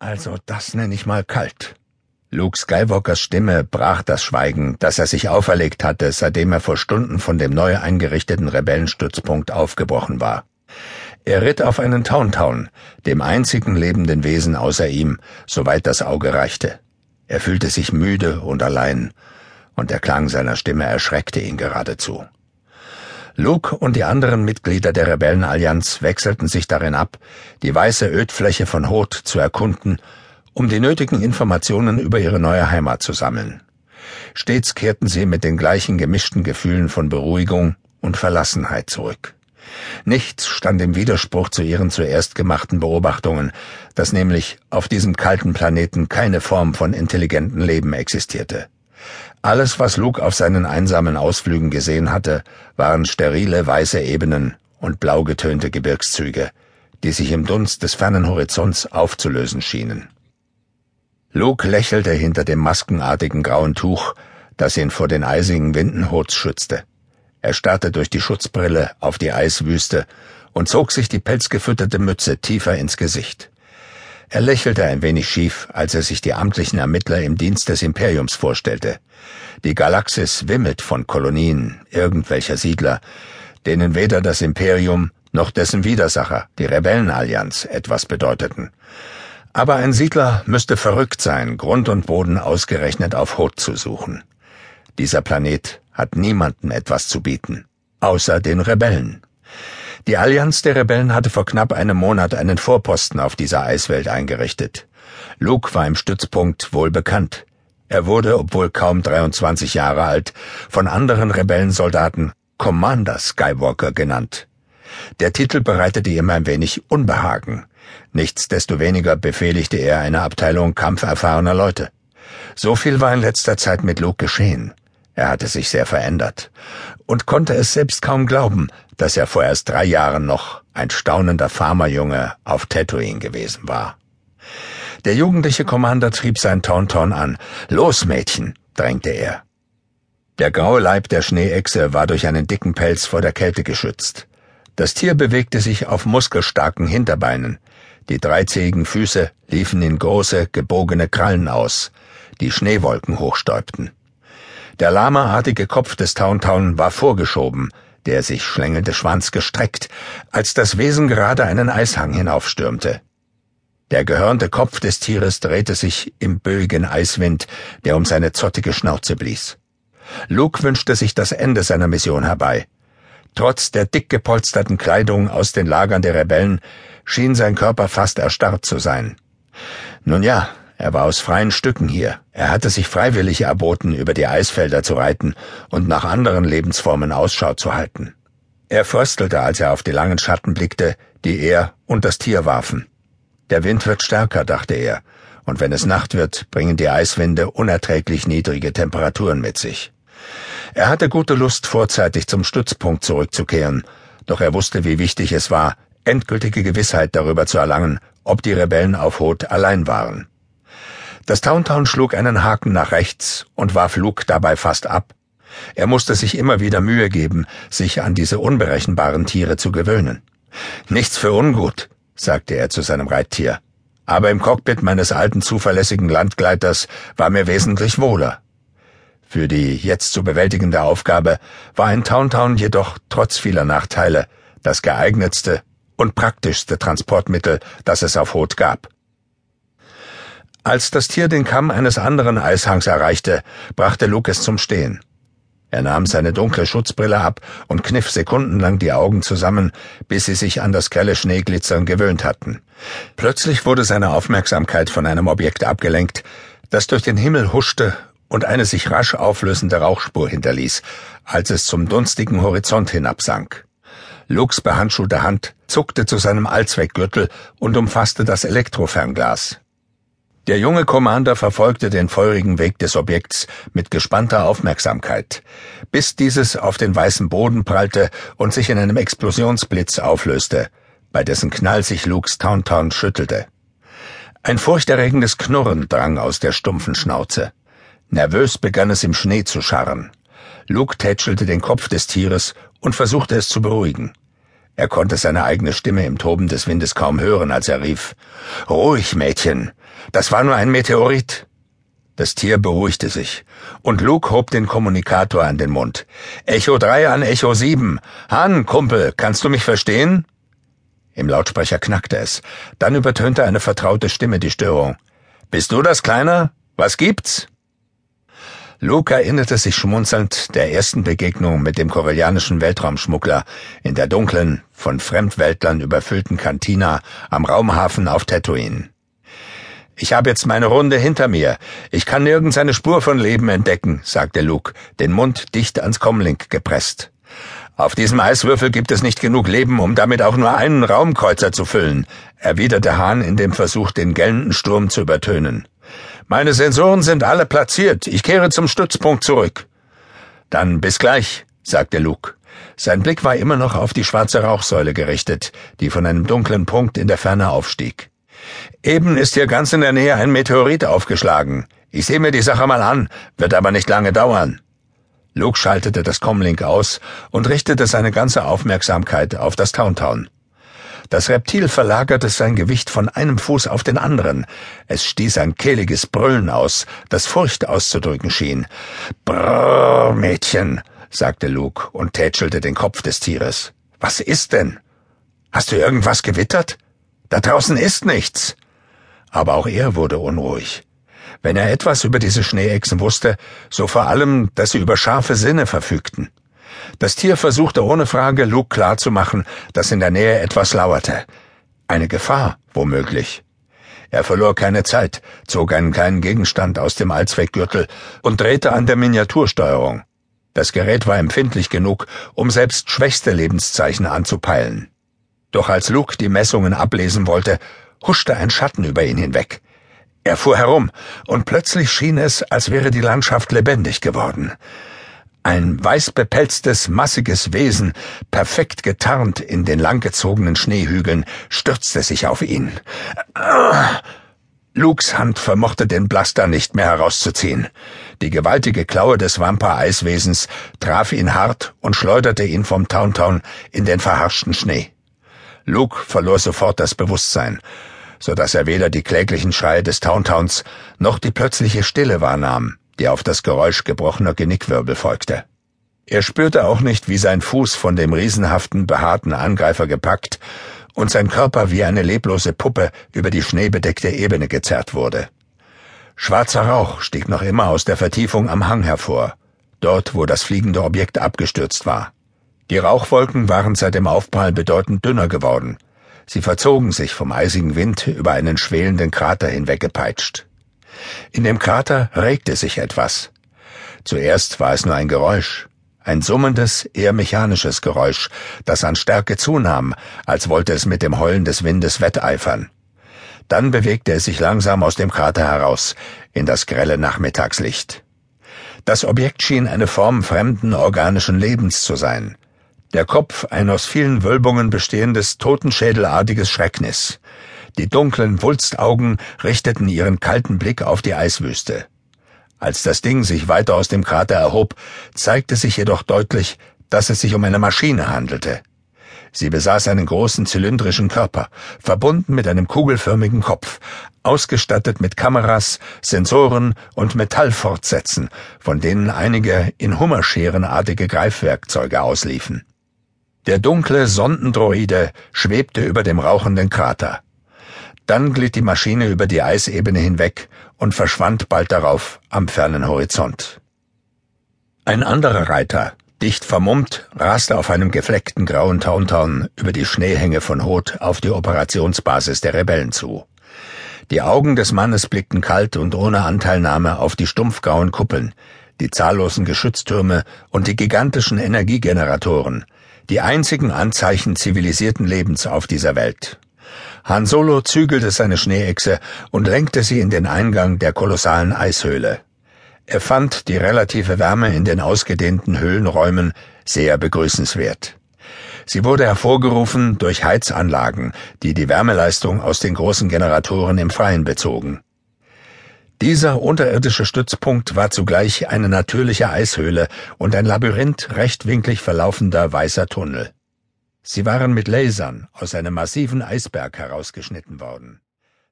Also das nenne ich mal kalt. Luke Skywalkers Stimme brach das Schweigen, das er sich auferlegt hatte, seitdem er vor Stunden von dem neu eingerichteten Rebellenstützpunkt aufgebrochen war. Er ritt auf einen Tauntaun, dem einzigen lebenden Wesen außer ihm, soweit das Auge reichte. Er fühlte sich müde und allein, und der Klang seiner Stimme erschreckte ihn geradezu. Luke und die anderen Mitglieder der Rebellenallianz wechselten sich darin ab, die weiße Ödfläche von Hoth zu erkunden, um die nötigen Informationen über ihre neue Heimat zu sammeln. Stets kehrten sie mit den gleichen gemischten Gefühlen von Beruhigung und Verlassenheit zurück. Nichts stand im Widerspruch zu ihren zuerst gemachten Beobachtungen, dass nämlich auf diesem kalten Planeten keine Form von intelligentem Leben existierte. Alles, was Luke auf seinen einsamen Ausflügen gesehen hatte, waren sterile weiße Ebenen und blau getönte Gebirgszüge, die sich im Dunst des fernen Horizonts aufzulösen schienen. Luke lächelte hinter dem maskenartigen grauen Tuch, das ihn vor den eisigen Winden Hots schützte. Er starrte durch die Schutzbrille auf die Eiswüste und zog sich die pelzgefütterte Mütze tiefer ins Gesicht. Er lächelte ein wenig schief, als er sich die amtlichen Ermittler im Dienst des Imperiums vorstellte. Die Galaxis wimmelt von Kolonien irgendwelcher Siedler, denen weder das Imperium noch dessen Widersacher, die Rebellenallianz, etwas bedeuteten. Aber ein Siedler müsste verrückt sein, Grund und Boden ausgerechnet auf Hoth zu suchen. Dieser Planet hat niemandem etwas zu bieten, außer den Rebellen. Die Allianz der Rebellen hatte vor knapp einem Monat einen Vorposten auf dieser Eiswelt eingerichtet. Luke war im Stützpunkt wohl bekannt. Er wurde, obwohl kaum 23 Jahre alt, von anderen Rebellensoldaten Commander Skywalker genannt. Der Titel bereitete ihm ein wenig Unbehagen. Nichtsdestoweniger befehligte er eine Abteilung kampferfahrener Leute. So viel war in letzter Zeit mit Luke geschehen. Er hatte sich sehr verändert und konnte es selbst kaum glauben, dass er vor erst drei Jahren noch ein staunender Farmerjunge auf Tatooine gewesen war. Der jugendliche Commander trieb sein Tauntaun an. Los, Mädchen, drängte er. Der graue Leib der Schneeechse war durch einen dicken Pelz vor der Kälte geschützt. Das Tier bewegte sich auf muskelstarken Hinterbeinen. Die dreizähigen Füße liefen in große, gebogene Krallen aus, die Schneewolken hochstäubten. Der lamaartige Kopf des Tauntaun war vorgeschoben, der sich schlängelnde Schwanz gestreckt, als das Wesen gerade einen Eishang hinaufstürmte. Der gehörnte Kopf des Tieres drehte sich im böigen Eiswind, der um seine zottige Schnauze blies. Luke wünschte sich das Ende seiner Mission herbei. Trotz der dick gepolsterten Kleidung aus den Lagern der Rebellen schien sein Körper fast erstarrt zu sein. Nun ja, er war aus freien Stücken hier. Er hatte sich freiwillig erboten, über die Eisfelder zu reiten und nach anderen Lebensformen Ausschau zu halten. Er fröstelte, als er auf die langen Schatten blickte, die er und das Tier warfen. Der Wind wird stärker, dachte er, und wenn es Nacht wird, bringen die Eiswinde unerträglich niedrige Temperaturen mit sich. Er hatte gute Lust, vorzeitig zum Stützpunkt zurückzukehren, doch er wusste, wie wichtig es war, endgültige Gewissheit darüber zu erlangen, ob die Rebellen auf Hoth allein waren. Das Tauntaun schlug einen Haken nach rechts und warf Luke dabei fast ab. Er musste sich immer wieder Mühe geben, sich an diese unberechenbaren Tiere zu gewöhnen. Nichts für ungut, sagte er zu seinem Reittier. Aber im Cockpit meines alten zuverlässigen Landgleiters war mir wesentlich wohler. Für die jetzt zu bewältigende Aufgabe war ein Tauntaun jedoch trotz vieler Nachteile das geeignetste und praktischste Transportmittel, das es auf Hoth gab. Als das Tier den Kamm eines anderen Eishangs erreichte, brachte Luke es zum Stehen. Er nahm seine dunkle Schutzbrille ab und kniff sekundenlang die Augen zusammen, bis sie sich an das grelle Schneeglitzern gewöhnt hatten. Plötzlich wurde seine Aufmerksamkeit von einem Objekt abgelenkt, das durch den Himmel huschte und eine sich rasch auflösende Rauchspur hinterließ, als es zum dunstigen Horizont hinabsank. Lux behandschuhte Hand zuckte zu seinem Allzweckgürtel und umfasste das Elektrofernglas. Der junge Commander verfolgte den feurigen Weg des Objekts mit gespannter Aufmerksamkeit, bis dieses auf den weißen Boden prallte und sich in einem Explosionsblitz auflöste, bei dessen Knall sich Lukes Tauntaun schüttelte. Ein furchterregendes Knurren drang aus der stumpfen Schnauze. Nervös begann es im Schnee zu scharren. Luke tätschelte den Kopf des Tieres und versuchte es zu beruhigen. Er konnte seine eigene Stimme im Toben des Windes kaum hören, als er rief Ruhig, Mädchen. Das war nur ein Meteorit. Das Tier beruhigte sich, und Luke hob den Kommunikator an den Mund. Echo 3 an Echo 7. Han, Kumpel, kannst du mich verstehen? Im Lautsprecher knackte es. Dann übertönte eine vertraute Stimme die Störung. Bist du das, Kleiner? Was gibt's? Luke erinnerte sich schmunzelnd der ersten Begegnung mit dem korellianischen Weltraumschmuggler in der dunklen, von Fremdweltlern überfüllten Kantina am Raumhafen auf Tatooine. Ich habe jetzt meine Runde hinter mir. Ich kann nirgends eine Spur von Leben entdecken, sagte Luke, den Mund dicht ans Comlink gepresst. Auf diesem Eiswürfel gibt es nicht genug Leben, um damit auch nur einen Raumkreuzer zu füllen, erwiderte Hahn in dem Versuch, den gellenden Sturm zu übertönen. Meine Sensoren sind alle platziert. Ich kehre zum Stützpunkt zurück. Dann bis gleich, sagte Luke. Sein Blick war immer noch auf die schwarze Rauchsäule gerichtet, die von einem dunklen Punkt in der Ferne aufstieg. Eben ist hier ganz in der Nähe ein Meteorit aufgeschlagen. Ich sehe mir die Sache mal an, wird aber nicht lange dauern. Luke schaltete das Comlink aus und richtete seine ganze Aufmerksamkeit auf das Towntown. Das Reptil verlagerte sein Gewicht von einem Fuß auf den anderen. Es stieß ein kehliges Brüllen aus, das Furcht auszudrücken schien. Brrr, Mädchen, sagte Luke und tätschelte den Kopf des Tieres. Was ist denn? Hast du irgendwas gewittert? Da draußen ist nichts. Aber auch er wurde unruhig. Wenn er etwas über diese Schneeechsen wusste, so vor allem, dass sie über scharfe Sinne verfügten. Das Tier versuchte ohne Frage Luke klarzumachen, dass in der Nähe etwas lauerte. Eine Gefahr, womöglich. Er verlor keine Zeit, zog einen kleinen Gegenstand aus dem Allzweckgürtel und drehte an der Miniatursteuerung. Das Gerät war empfindlich genug, um selbst schwächste Lebenszeichen anzupeilen. Doch als Luke die Messungen ablesen wollte, huschte ein Schatten über ihn hinweg. Er fuhr herum, und plötzlich schien es, als wäre die Landschaft lebendig geworden. Ein weißbepelztes, massiges Wesen, perfekt getarnt in den langgezogenen Schneehügeln, stürzte sich auf ihn. Lukes Hand vermochte den Blaster nicht mehr herauszuziehen. Die gewaltige Klaue des Vampir-Eiswesens traf ihn hart und schleuderte ihn vom Towntown in den verharschten Schnee. Luke verlor sofort das Bewusstsein, so dass er weder die kläglichen Schreie des Towntowns noch die plötzliche Stille wahrnahm, die auf das Geräusch gebrochener Genickwirbel folgte. Er spürte auch nicht, wie sein Fuß von dem riesenhaften, behaarten Angreifer gepackt und sein Körper wie eine leblose Puppe über die schneebedeckte Ebene gezerrt wurde. Schwarzer Rauch stieg noch immer aus der Vertiefung am Hang hervor, dort, wo das fliegende Objekt abgestürzt war. Die Rauchwolken waren seit dem Aufprall bedeutend dünner geworden. Sie verzogen sich vom eisigen Wind über einen schwelenden Krater hinweggepeitscht. In dem Krater regte sich etwas. Zuerst war es nur ein Geräusch, ein summendes, eher mechanisches Geräusch, das an Stärke zunahm, als wollte es mit dem Heulen des Windes wetteifern. Dann bewegte es sich langsam aus dem Krater heraus, in das grelle Nachmittagslicht. Das Objekt schien eine Form fremden organischen Lebens zu sein, der Kopf ein aus vielen Wölbungen bestehendes totenschädelartiges Schrecknis. Die dunklen Wulstaugen richteten ihren kalten Blick auf die Eiswüste. Als das Ding sich weiter aus dem Krater erhob, zeigte sich jedoch deutlich, dass es sich um eine Maschine handelte. Sie besaß einen großen zylindrischen Körper, verbunden mit einem kugelförmigen Kopf, ausgestattet mit Kameras, Sensoren und Metallfortsätzen, von denen einige in Hummerscherenartige Greifwerkzeuge ausliefen. Der dunkle Sondendroide schwebte über dem rauchenden Krater. Dann glitt die Maschine über die Eisebene hinweg und verschwand bald darauf am fernen Horizont. Ein anderer Reiter, dicht vermummt, raste auf einem gefleckten grauen Tauntaun über die Schneehänge von Hoth auf die Operationsbasis der Rebellen zu. Die Augen des Mannes blickten kalt und ohne Anteilnahme auf die stumpfgrauen Kuppeln, die zahllosen Geschütztürme und die gigantischen Energiegeneratoren, die einzigen Anzeichen zivilisierten Lebens auf dieser Welt. Han Solo zügelte seine Schneeechse und lenkte sie in den Eingang der kolossalen Eishöhle. Er fand die relative Wärme in den ausgedehnten Höhlenräumen sehr begrüßenswert. Sie wurde hervorgerufen durch Heizanlagen, die die Wärmeleistung aus den großen Generatoren im Freien bezogen. Dieser unterirdische Stützpunkt war zugleich eine natürliche Eishöhle und ein Labyrinth rechtwinklig verlaufender weißer Tunnel. Sie waren mit Lasern aus einem massiven Eisberg herausgeschnitten worden.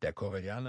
Der Korellianer